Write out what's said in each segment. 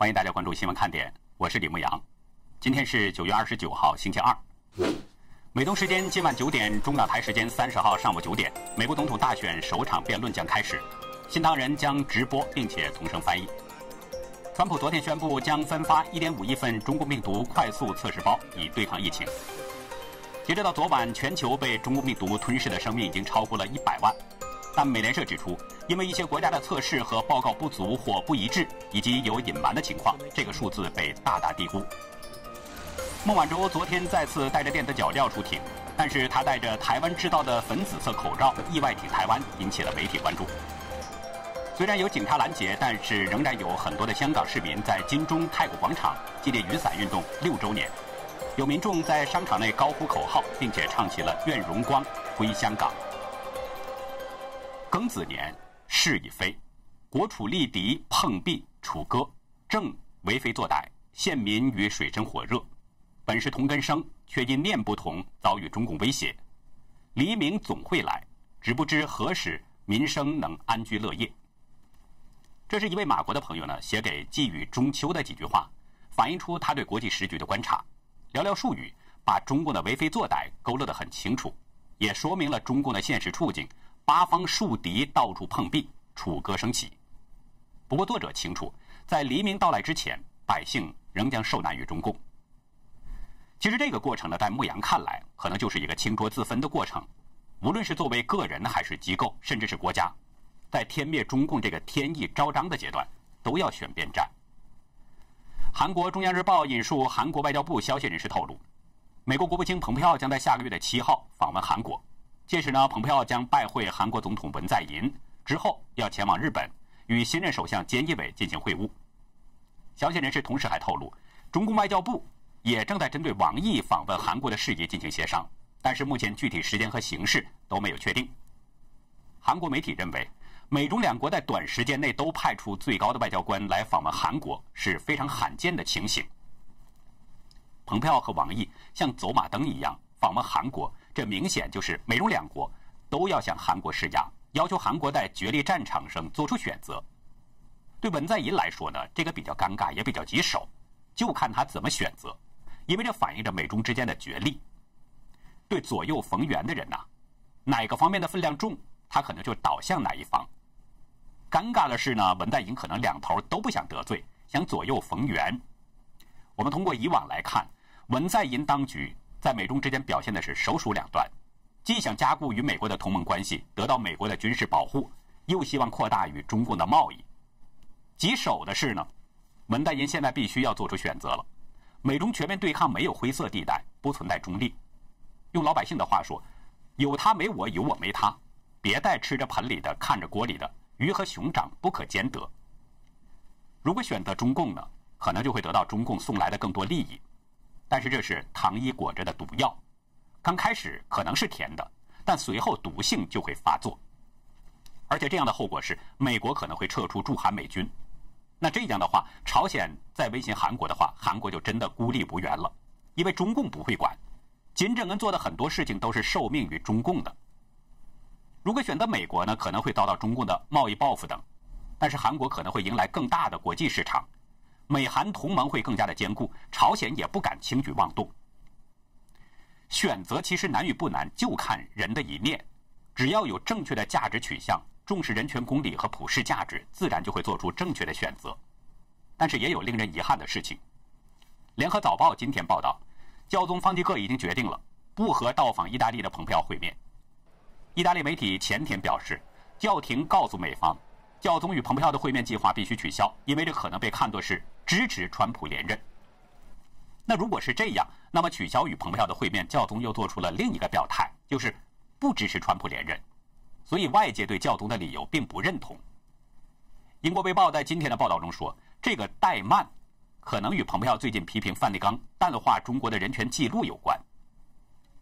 欢迎大家关注新闻看点，我是李牧阳。今天是九月二十九号，星期二。美东时间今晚九点，中港台时间三十号上午九点，美国总统大选首场辩论将开始，新唐人将直播并且同声翻译。川普昨天宣布将分发一点五亿份中共病毒快速测试包，以对抗疫情。截止到昨晚，全球被中共病毒吞噬的生命已经超过了一百万。但美联社指出，因为一些国家的测试和报告不足或不一致，以及有隐瞒的情况，这个数字被大大低估。孟晚舟昨天再次带着电子脚镣出庭，但是她戴着台湾制造的粉紫色口罩意外挺台湾，引起了媒体关注。虽然有警察拦截，但是仍然有很多的香港市民在金钟太古广场纪念雨伞运动六周年。有民众在商场内高呼口号，并且唱起了《愿荣光归香港》。庚子年，是已非，国楚立敌，碰壁，楚歌，正为非作歹，陷民于水深火热。本是同根生，却因念不同，遭遇中共威胁。黎明总会来，只不知何时民生能安居乐业。这是一位马国的朋友呢写给寄予中秋的几句话，反映出他对国际时局的观察。寥寥数语，把中共的为非作歹勾勒得很清楚，也说明了中共的现实处境。八方树敌，到处碰壁，楚歌升起。不过，作者清楚，在黎明到来之前，百姓仍将受难于中共。其实，这个过程呢，在牧羊看来，可能就是一个清浊自分的过程。无论是作为个人，还是机构，甚至是国家，在天灭中共这个天意昭彰的阶段，都要选边站。韩国中央日报引述韩国外交部消息人士透露，美国国务卿蓬佩奥将在下个月的七号访问韩国。届时呢，蓬佩奥将拜会韩国总统文在寅，之后要前往日本与新任首相菅义伟进行会晤。消息人士同时还透露，中共外交部也正在针对王毅访问韩国的事宜进行协商，但是目前具体时间和形式都没有确定。韩国媒体认为，美中两国在短时间内都派出最高的外交官来访问韩国是非常罕见的情形。蓬佩奥和王毅像走马灯一样访问韩国。这明显就是美中两国都要向韩国施压，要求韩国在决裂战场上做出选择。对文在寅来说呢，这个比较尴尬，也比较棘手，就看他怎么选择，因为这反映着美中之间的角力。对左右逢源的人呐，哪个方面的分量重，他可能就倒向哪一方。尴尬的是呢，文在寅可能两头都不想得罪，想左右逢源。我们通过以往来看，文在寅当局。在美中之间表现的是首鼠两端，既想加固与美国的同盟关系，得到美国的军事保护，又希望扩大与中共的贸易。棘手的是呢，文在寅现在必须要做出选择了。美中全面对抗没有灰色地带，不存在中立。用老百姓的话说，有他没我，有我没他，别再吃着盆里的，看着锅里的，鱼和熊掌不可兼得。如果选择中共呢，可能就会得到中共送来的更多利益。但是这是糖衣裹着的毒药，刚开始可能是甜的，但随后毒性就会发作。而且这样的后果是，美国可能会撤出驻韩美军。那这样的话，朝鲜再威胁韩国的话，韩国就真的孤立无援了，因为中共不会管。金正恩做的很多事情都是受命于中共的。如果选择美国呢，可能会遭到中共的贸易报复等，但是韩国可能会迎来更大的国际市场。美韩同盟会更加的坚固，朝鲜也不敢轻举妄动。选择其实难与不难，就看人的一念。只要有正确的价值取向，重视人权公理和普世价值，自然就会做出正确的选择。但是也有令人遗憾的事情。联合早报今天报道，教宗方济各已经决定了不和到访意大利的蓬佩奥会面。意大利媒体前天表示，教廷告诉美方，教宗与蓬佩奥的会面计划必须取消，因为这可能被看作是。支持川普连任。那如果是这样，那么取消与蓬佩奥的会面，教宗又做出了另一个表态，就是不支持川普连任。所以外界对教宗的理由并不认同。英国卫报在今天的报道中说，这个怠慢可能与蓬佩奥最近批评梵蒂冈淡化中国的人权记录有关。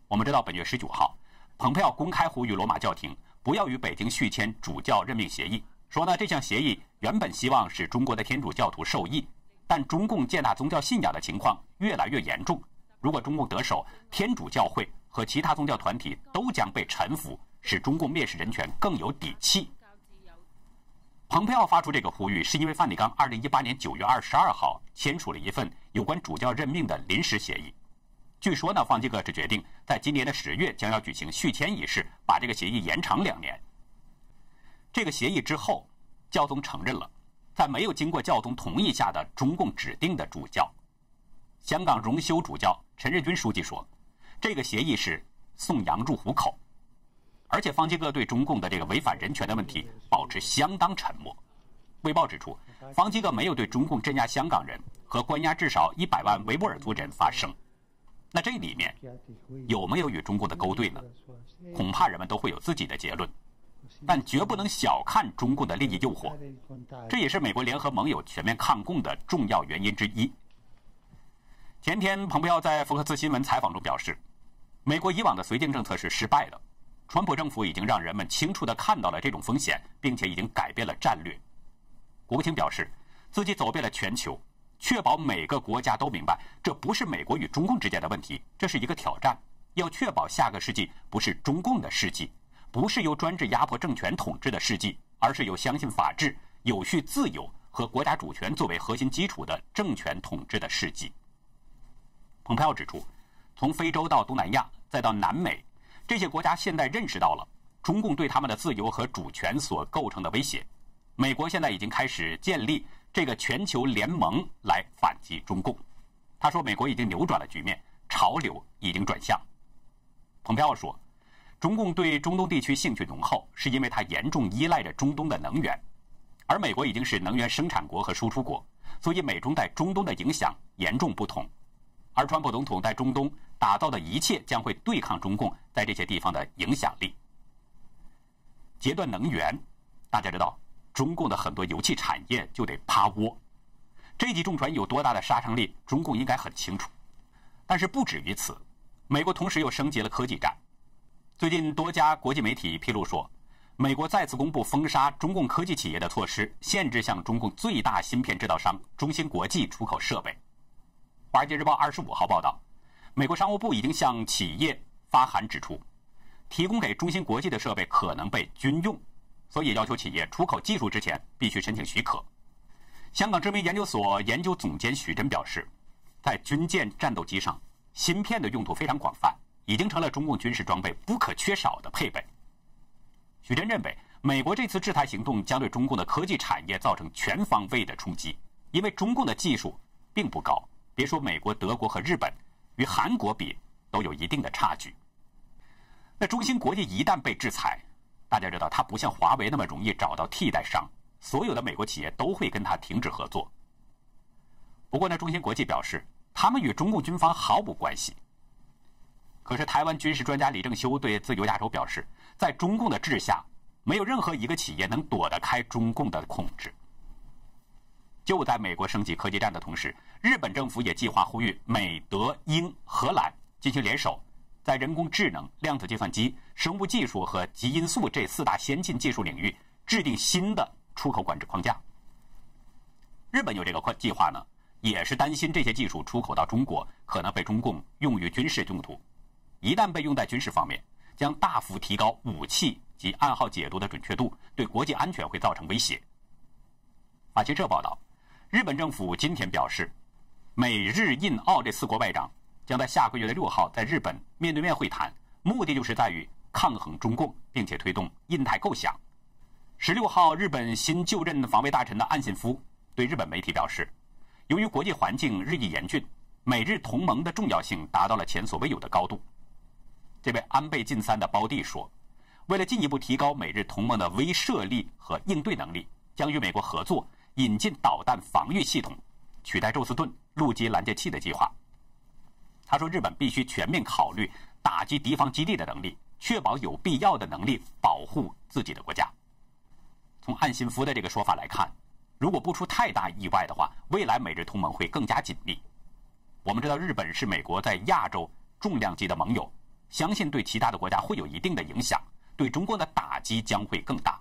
我们知道，本月十九号，蓬佩奥公开呼吁罗马教廷不要与北京续签主教任命协议，说呢这项协议原本希望使中国的天主教徒受益。但中共践踏宗教信仰的情况越来越严重。如果中共得手，天主教会和其他宗教团体都将被臣服，使中共蔑视人权更有底气。蓬佩奥发出这个呼吁，是因为梵蒂冈2018年9月22号签署了一份有关主教任命的临时协议。据说呢，方济各只决定在今年的十月将要举行续签仪式，把这个协议延长两年。这个协议之后，教宗承认了，在没有经过教宗同意下的中共指定的主教。香港荣休主教陈日君书记说，这个协议是送羊入虎口。而且方济各对中共的这个违反人权的问题保持相当沉默。卫报指出，方济各没有对中共镇压香港人和关押至少一百万维吾尔族人发声。那这里面有没有与中共的勾兑呢？恐怕人们都会有自己的结论。但绝不能小看中共的利益诱惑，这也是美国联合盟友全面抗共的重要原因之一。前天，蓬佩奥在福克斯新闻采访中表示，美国以往的绥靖政策是失败的。川普政府已经让人们清楚地看到了这种风险，并且已经改变了战略。国务卿表示，自己走遍了全球，确保每个国家都明白，这不是美国与中共之间的问题，这是一个挑战。要确保下个世纪不是中共的世纪，不是由专制压迫政权统治的世纪，而是由相信法治、有序自由和国家主权作为核心基础的政权统治的世纪。蓬佩奥指出，从非洲到东南亚，再到南美。这些国家现在认识到了中共对他们的自由和主权所构成的威胁。美国现在已经开始建立这个全球联盟来反击中共。他说，美国已经扭转了局面，潮流已经转向。蓬佩奥说，中共对中东地区兴趣浓厚，是因为它严重依赖着中东的能源，而美国已经是能源生产国和输出国，所以美中在中东的影响严重不同。而川普总统在中东打造的一切将会对抗中共在这些地方的影响力。截断能源，大家知道，中共的很多油气产业就得趴窝。这级重船有多大的杀伤力，中共应该很清楚。但是不止于此，美国同时又升级了科技战。最近多家国际媒体披露说，美国再次公布封杀中共科技企业的措施，限制向中共最大芯片制造商中芯国际出口设备。《华尔街日报》二十五号报道，美国商务部已经向企业发函指出，提供给中芯国际的设备可能被军用，所以要求企业出口技术之前必须申请许可。香港知名研究所研究总监许真表示，在军舰、战斗机上，芯片的用途非常广泛，已经成了中共军事装备不可缺少的配备。许真认为，美国这次制裁行动将对中共的科技产业造成全方位的冲击，因为中共的技术并不高。别说美国、德国和日本，与韩国比都有一定的差距。那中芯国际一旦被制裁，大家知道它不像华为那么容易找到替代商，所有的美国企业都会跟它停止合作。不过呢，中芯国际表示，他们与中共军方毫无关系。可是台湾军事专家李正修对自由亚洲表示，在中共的治下，没有任何一个企业能躲得开中共的控制。就在美国升级科技战的同时，日本政府也计划呼吁美、德、英、荷兰进行联手，在人工智能、量子计算机、生物技术和基因素这四大先进技术领域制定新的出口管制框架。日本有这个计划呢，也是担心这些技术出口到中国可能被中共用于军事用途，一旦被用在军事方面，将大幅提高武器及暗号解读的准确度，对国际安全会造成威胁。法新社报道。日本政府今天表示，美日印澳这四国外长将在下个月的六号在日本面对面会谈，目的就是在于抗衡中共，并且推动印太构想。十六号，日本新就任防卫大臣的岸信夫对日本媒体表示，由于国际环境日益严峻，美日同盟的重要性达到了前所未有的高度。这位安倍晋三的胞弟说，为了进一步提高美日同盟的威慑力和应对能力，将与美国合作。引进导弹防御系统，取代宙斯盾陆基拦截器的计划。他说，日本必须全面考虑打击敌方基地的能力，确保有必要的能力保护自己的国家。从岸信夫的这个说法来看，如果不出太大意外的话，未来美日同盟会更加紧密。我们知道，日本是美国在亚洲重量级的盟友，相信对其他的国家会有一定的影响，对中国的打击将会更大。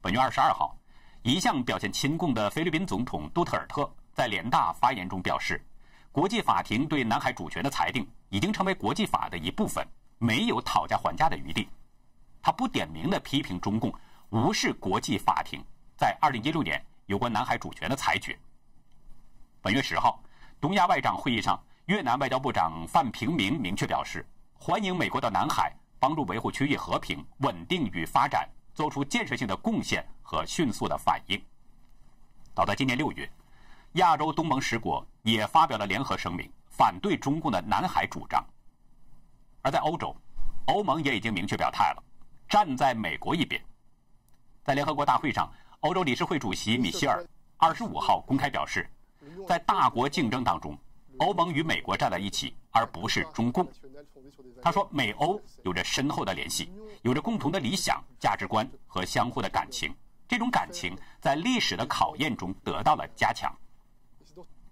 本月二十二号。一向表现亲共的菲律宾总统杜特尔特在联大发言中表示，国际法庭对南海主权的裁定已经成为国际法的一部分，没有讨价还价的余地。他不点名的批评中共无视国际法庭在2016年有关南海主权的裁决。本月十号，东亚外长会议上，越南外交部长范平明明确表示，欢迎美国到南海帮助维护区域和平、稳定与发展，做出建设性的贡献和迅速的反应。到了今年六月，亚洲东盟十国也发表了联合声明，反对中共的南海主张。而在欧洲，欧盟也已经明确表态了，站在美国一边。在联合国大会上，欧洲理事会主席米歇尔二十五号公开表示。在大国竞争当中，欧盟与美国站在一起，而不是中共。他说，美欧有着深厚的联系，有着共同的理想、价值观和相互的感情。这种感情在历史的考验中得到了加强。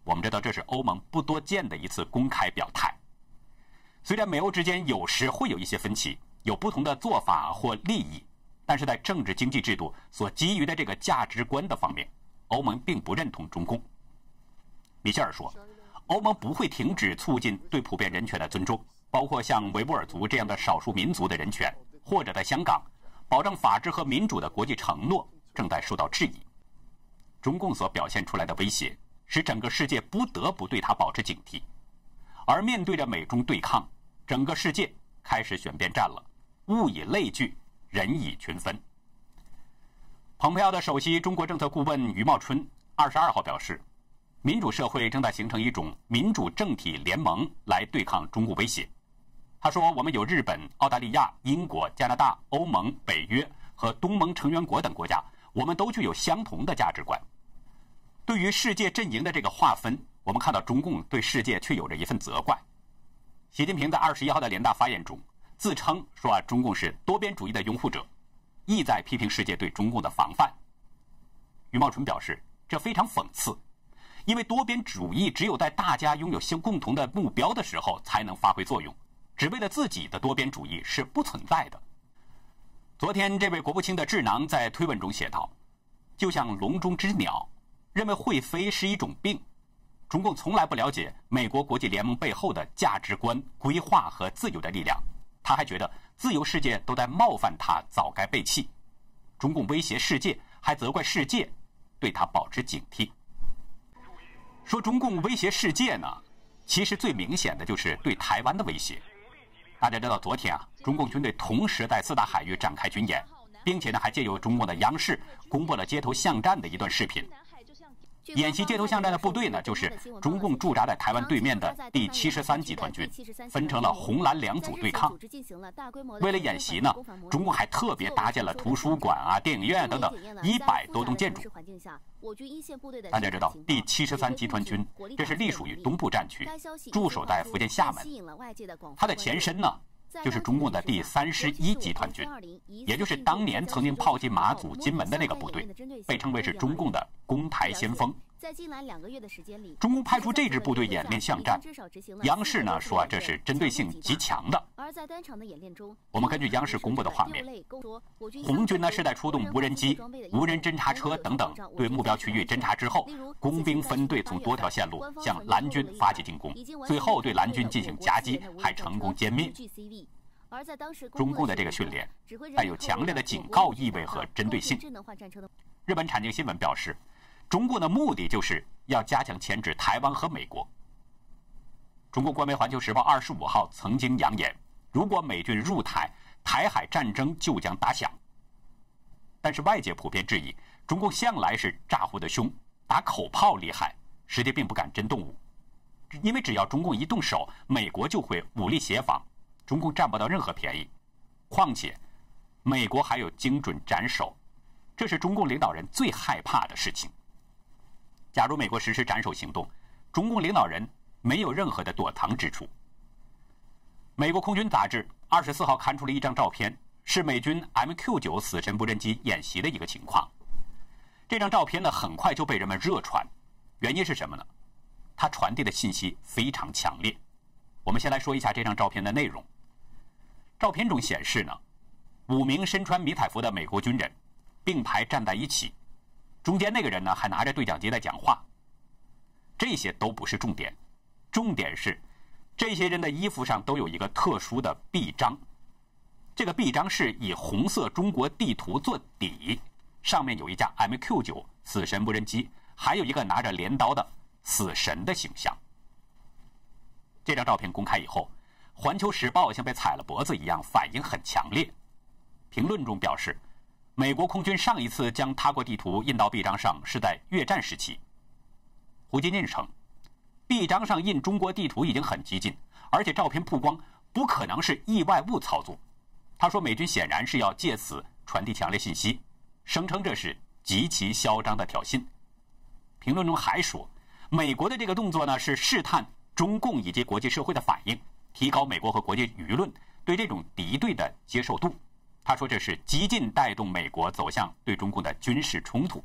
我们知道，这是欧盟不多见的一次公开表态。虽然美欧之间有时会有一些分歧，有不同的做法或利益，但是在政治经济制度所基于的这个价值观的方面，欧盟并不认同中共。米歇尔说：“欧盟不会停止促进对普遍人权的尊重，包括像维吾尔族这样的少数民族的人权，或者在香港保障法治和民主的国际承诺正在受到质疑。中共所表现出来的威胁，使整个世界不得不对他保持警惕。而面对着美中对抗，整个世界开始选边站了。物以类聚，人以群分。”蓬佩奥的首席中国政策顾问余茂春二十二号表示。民主社会正在形成一种民主政体联盟来对抗中共威胁。他说：“我们有日本、澳大利亚、英国、加拿大、欧盟、北约和东盟成员国等国家，我们都具有相同的价值观。对于世界阵营的这个划分，我们看到中共对世界却有着一份责怪。”习近平在二十一号的联大发言中自称说：“啊，中共是多边主义的拥护者，意在批评世界对中共的防范。”余茂春表示：“这非常讽刺。”因为多边主义只有在大家拥有相共同的目标的时候才能发挥作用，只为了自己的多边主义是不存在的。昨天，这位国务卿的智囊在推文中写道：“就像笼中之鸟，认为会飞是一种病。中共从来不了解美国国际联盟背后的价值观、规划和自由的力量。他还觉得自由世界都在冒犯他，早该背弃。中共威胁世界，还责怪世界对他保持警惕。”说中共威胁世界呢，其实最明显的就是对台湾的威胁。大家知道，昨天啊，中共军队同时在四大海域展开军演，并且呢，还借由中共的央视公布了街头巷战的一段视频。演习街头巷战的部队呢，就是中共驻扎在台湾对面的第七十三集团军，分成了红蓝两组对抗。为了演习呢，中共还特别搭建了图书馆啊、电影院等等一百多栋建筑。大家知道，第七十三集团军这是隶属于东部战区，驻守在福建厦门。它的前身呢？就是中共的第三十一集团军，也就是当年曾经炮击马祖、金门的那个部队，被称为是中共的攻台先锋。在近来两个月的时间里，中共派出这支部队演练巷战，央视呢说这是针对性极强的。而在单场的演练中，我们根据央视公布的画面，红军呢是在出动无人机、无人侦察车等等对目标区域侦察之后，工兵分队从多条线路向蓝军发起进攻，最后对蓝军进行夹击，还成功歼灭。而在当时，中共的这个训练带有强烈的警告意味和针对性。日本产经新闻表示。中共的目的就是要加强牵制台湾和美国。中国官媒《环球时报》二十五号曾经扬言，如果美军入台，台海战争就将打响。但是外界普遍质疑，中共向来是咋呼的凶，打口炮厉害，实际并不敢真动武。因为只要中共一动手，美国就会武力协防，中共占不到任何便宜。况且，美国还有精准斩首，这是中共领导人最害怕的事情。假如美国实施斩首行动，中共领导人没有任何的躲藏之处。美国空军杂志二十四号刊出了一张照片，是美军 MQ-9 死神无人机演习的一个情况。这张照片呢，很快就被人们热传，原因是什么呢？它传递的信息非常强烈。我们先来说一下这张照片的内容。照片中显示呢，五名身穿迷彩服的美国军人并排站在一起。中间那个人呢，还拿着对讲机在讲话。这些都不是重点，重点是这些人的衣服上都有一个特殊的臂章。这个臂章是以红色中国地图做底，上面有一架 MQ9 死神无人机，还有一个拿着镰刀的死神的形象。这张照片公开以后，《环球时报》像被踩了脖子一样，反应很强烈。评论中表示，美国空军上一次将他国地图印到臂章上是在越战时期。胡金进称，臂章上印中国地图已经很激进，而且照片曝光不可能是意外物操作。他说，美军显然是要借此传递强烈信息，声称这是极其嚣张的挑衅。评论中还说，美国的这个动作呢是试探。中共以及国际社会的反应，提高美国和国际舆论对这种敌对的接受度。他说，这是极尽带动美国走向对中共的军事冲突。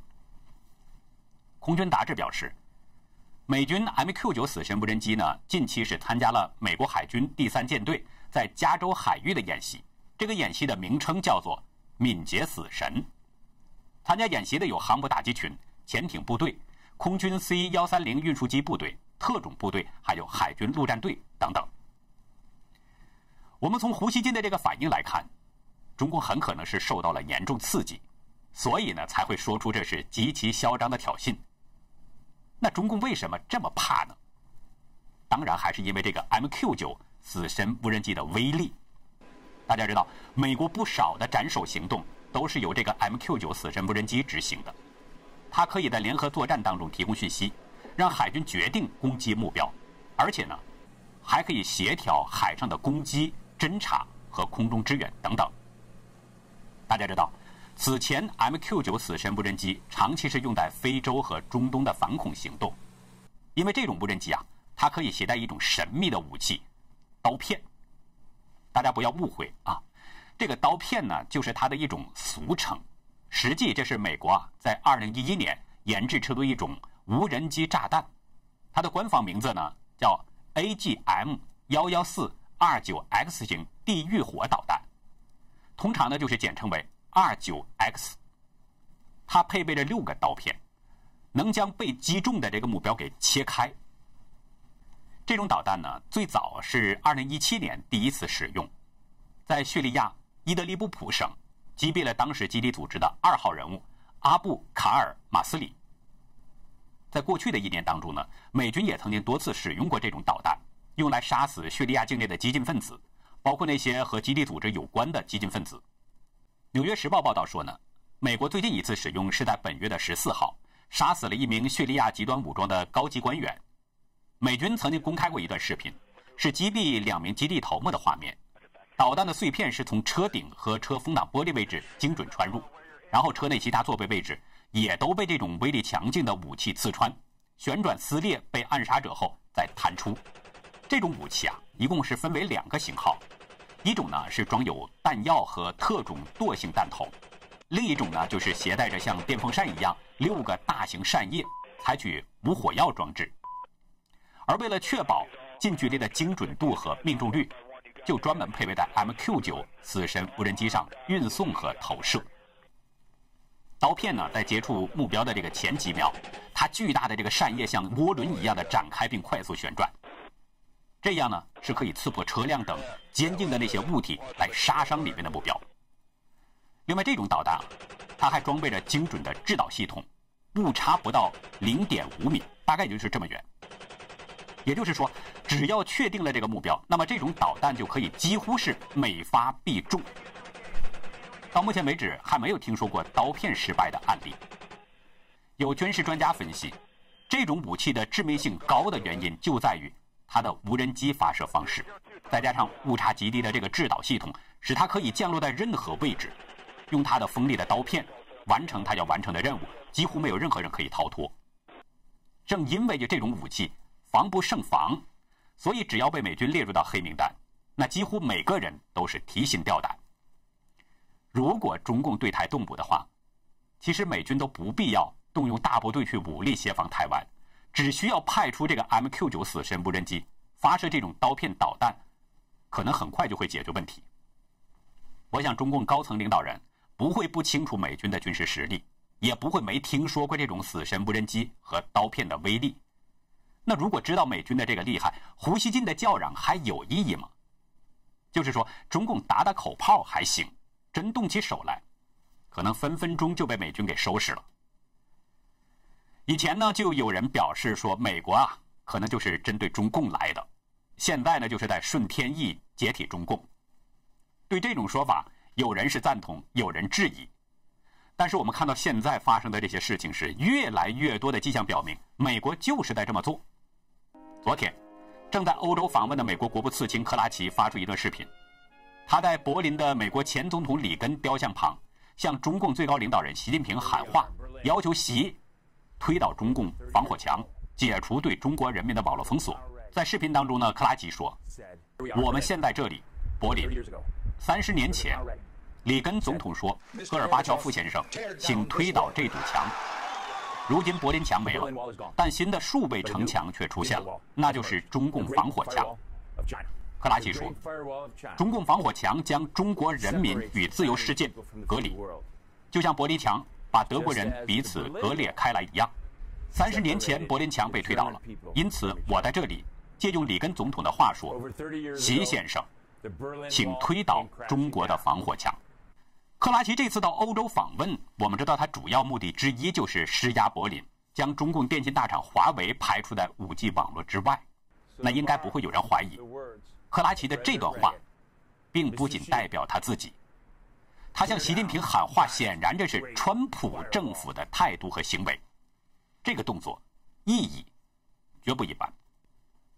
空军杂志表示，美军 MQ9 死神无人机呢，近期是参加了美国海军第三舰队在加州海域的演习。这个演习的名称叫做“敏捷死神”。参加演习的有航母打击群、潜艇部队、空军 C 幺三零运输机部队。特种部队，还有海军陆战队等等。我们从胡锡进的这个反应来看，中共很可能是受到了严重刺激，所以呢才会说出这是极其嚣张的挑衅。那中共为什么这么怕呢？当然还是因为这个 MQ9 死神无人机的威力。大家知道，美国不少的斩首行动都是由这个 MQ9 死神无人机执行的，它可以在联合作战当中提供讯息。让海军决定攻击目标，而且呢，还可以协调海上的攻击、侦察和空中支援等等。大家知道，此前 MQ9 死神无人机长期是用在非洲和中东的反恐行动，因为这种无人机啊，它可以携带一种神秘的武器——刀片。大家不要误会啊，这个刀片呢，就是它的一种俗称，实际这是美国啊在2011年研制出的一种。无人机炸弹，它的官方名字呢叫 AGM 幺幺四二九 X 型地狱火导弹，通常呢就是简称为二九 X。它配备着六个刀片，能将被击中的这个目标给切开。这种导弹呢最早是二零一七年第一次使用，在叙利亚伊德利布普省击毙了当时基地组织的二号人物阿布卡尔马斯里。在过去的一年当中呢，美军也曾经多次使用过这种导弹，用来杀死叙利亚境内的激进分子，包括那些和基地组织有关的激进分子。《纽约时报》报道说呢，美国最近一次使用是在本月的十四号，杀死了一名叙利亚极端武装的高级官员。美军曾经公开过一段视频，是击毙两名基地头目的画面。导弹的碎片是从车顶和车风挡玻璃位置精准穿入，然后车内其他座位位置。也都被这种威力强劲的武器刺穿，旋转撕裂，被暗杀者后再弹出。这种武器啊，一共是分为两个型号，一种呢是装有弹药和特种惰性弹头，另一种呢就是携带着像电风扇一样六个大型扇叶，采取无火药装置。而为了确保近距离的精准度和命中率，就专门配备在 MQ9 死神无人机上运送和投射。刀片呢，在接触目标的这个前几秒，它巨大的这个扇叶像涡轮一样的展开并快速旋转，这样呢是可以刺破车辆等坚硬的那些物体来杀伤里面的目标。另外，这种导弹，它还装备着精准的制导系统，误差不到零点五米，大概也就是这么远。也就是说，只要确定了这个目标，那么这种导弹就可以几乎是每发必中。到目前为止，还没有听说过刀片失败的案例。有军事专家分析，这种武器的致命性高的原因就在于它的无人机发射方式，再加上误差极低的这个制导系统，使它可以降落在任何位置，用它的锋利的刀片完成它要完成的任务，几乎没有任何人可以逃脱。正因为这种武器防不胜防，所以只要被美军列入到黑名单，那几乎每个人都是提心吊胆。如果中共对台动武的话，其实美军都不必要动用大部队去武力协防台湾，只需要派出这个 MQ9 死神无人机发射这种刀片导弹，可能很快就会解决问题。我想中共高层领导人不会不清楚美军的军事实力，也不会没听说过这种死神无人机和刀片的威力。那如果知道美军的这个厉害，胡锡进的叫嚷还有意义吗？就是说，中共打打口炮还行。真动起手来，可能分分钟就被美军给收拾了。以前呢，就有人表示说，美国啊，可能就是针对中共来的，现在呢，就是在顺天意解体中共。对这种说法，有人是赞同，有人质疑。但是我们看到现在发生的这些事情，是越来越多的迹象表明，美国就是在这么做。昨天，正在欧洲访问的美国国务次卿克拉奇发出一段视频，他在柏林的美国前总统里根雕像旁，向中共最高领导人习近平喊话，要求习。推倒中共防火墙，解除对中国人民的网络封锁。在视频当中呢，克拉奇说：“我们现在这里，柏林。三十年前，里根总统说，戈尔巴乔夫先生，请推倒这堵墙。如今柏林墙没了，但新的数倍城墙却出现了，那就是中共防火墙。”克拉奇说：“中共防火墙将中国人民与自由世界隔离，就像柏林墙。”把德国人彼此割裂开来一样。三十年前，柏林墙被推倒了，因此我在这里借用里根总统的话说：“习先生，请推倒中国的防火墙。”克拉奇这次到欧洲访问，我们知道他主要目的之一就是施压柏林，将中共电信大厂华为排除在 5G 网络之外。那应该不会有人怀疑，克拉奇的这段话，并不仅代表他自己。他向习近平喊话，显然这是川普政府的态度和行为。这个动作意义绝不一般。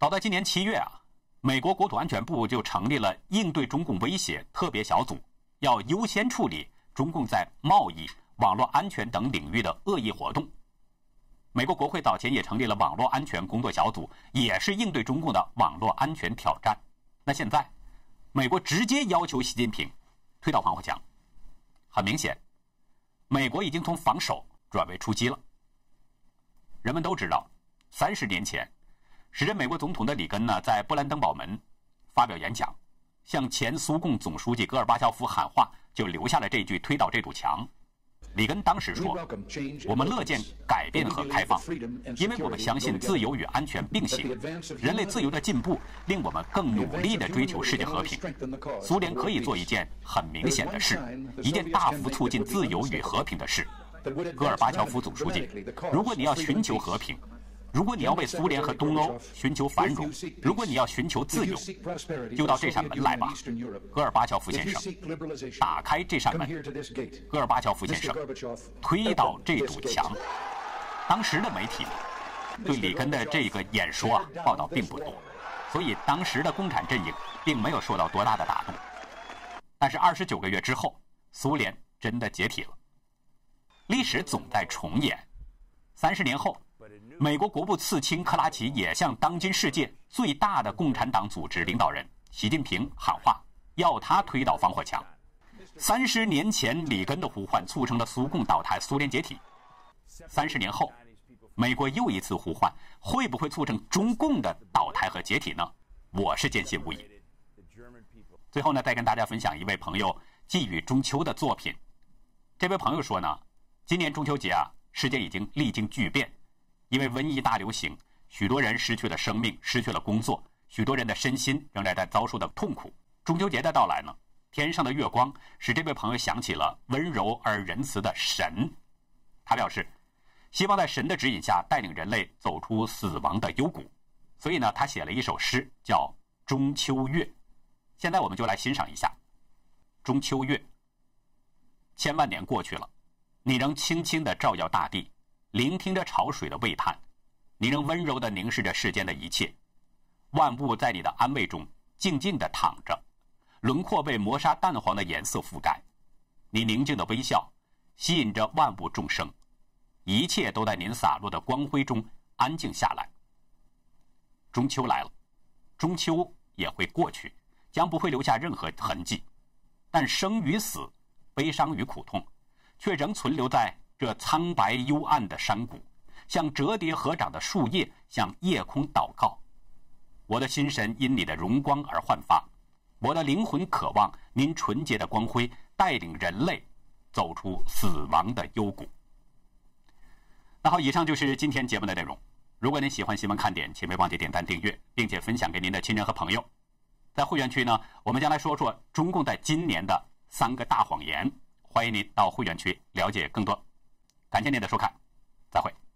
早在今年七月啊，美国国土安全部就成立了应对中共威胁特别小组，要优先处理中共在贸易、网络安全等领域的恶意活动。美国国会早前也成立了网络安全工作小组，也是应对中共的网络安全挑战。那现在，美国直接要求习近平推倒防火墙。很明显，美国已经从防守转为出击了。人们都知道，三十年前，时任美国总统的里根呢，在布兰登堡门发表演讲，向前苏共总书记戈尔巴乔夫喊话，就留下了这句“推倒这堵墙”。里根当时说：“我们乐见改变和开放，因为我们相信自由与安全并行。人类自由的进步令我们更努力地追求世界和平。苏联可以做一件很明显的事，一件大幅促进自由与和平的事。戈尔巴乔夫总书记，如果你要寻求和平。”如果你要为苏联和东欧寻求繁荣，如果你要寻求自由，就到这扇门来吧，戈尔巴乔夫先生，打开这扇门。戈尔巴乔夫先生，推倒这堵墙。当时的媒体对里根的这个演说啊报道并不多，所以当时的共产阵营并没有受到多大的打动。但是二十九个月之后，苏联真的解体了。历史总在重演，三十年后。美国国务次卿克拉奇也向当今世界最大的共产党组织领导人习近平喊话，要他推倒防火墙。三十年前里根的呼唤促成了苏共倒台、苏联解体。三十年后，美国又一次呼唤，会不会促成中共的倒台和解体呢？我是坚信无疑。最后呢，再跟大家分享一位朋友寄予中秋的作品。这位朋友说呢，今年中秋节啊，世界已经历经巨变。因为瘟疫大流行，许多人失去了生命，失去了工作，许多人的身心仍然在遭受的痛苦。中秋节的到来呢，天上的月光使这位朋友想起了温柔而仁慈的神。他表示，希望在神的指引下带领人类走出死亡的幽谷，所以呢，他写了一首诗，叫《中秋月》。现在我们就来欣赏一下《中秋月》。千万年过去了，你仍轻轻地照耀大地。聆听着潮水的喟叹，你仍温柔地凝视着世间的一切，万物在你的安慰中静静地躺着，轮廓被磨砂淡黄的颜色覆盖，你宁静的微笑吸引着万物众生，一切都在您洒落的光辉中安静下来。中秋来了，中秋也会过去，将不会留下任何痕迹，但生与死，悲伤与苦痛，却仍存留在。这苍白幽暗的山谷，像折叠合掌的树叶，向夜空祷告。我的心神因你的荣光而焕发，我的灵魂渴望您纯洁的光辉，带领人类走出死亡的幽谷。那好，以上就是今天节目的内容。如果您喜欢新闻看点，请别忘记点赞、订阅，并且分享给您的亲人和朋友。在会员区呢，我们将来说说中共在今年的三个大谎言。欢迎您到会员区了解更多。感谢您的收看再会。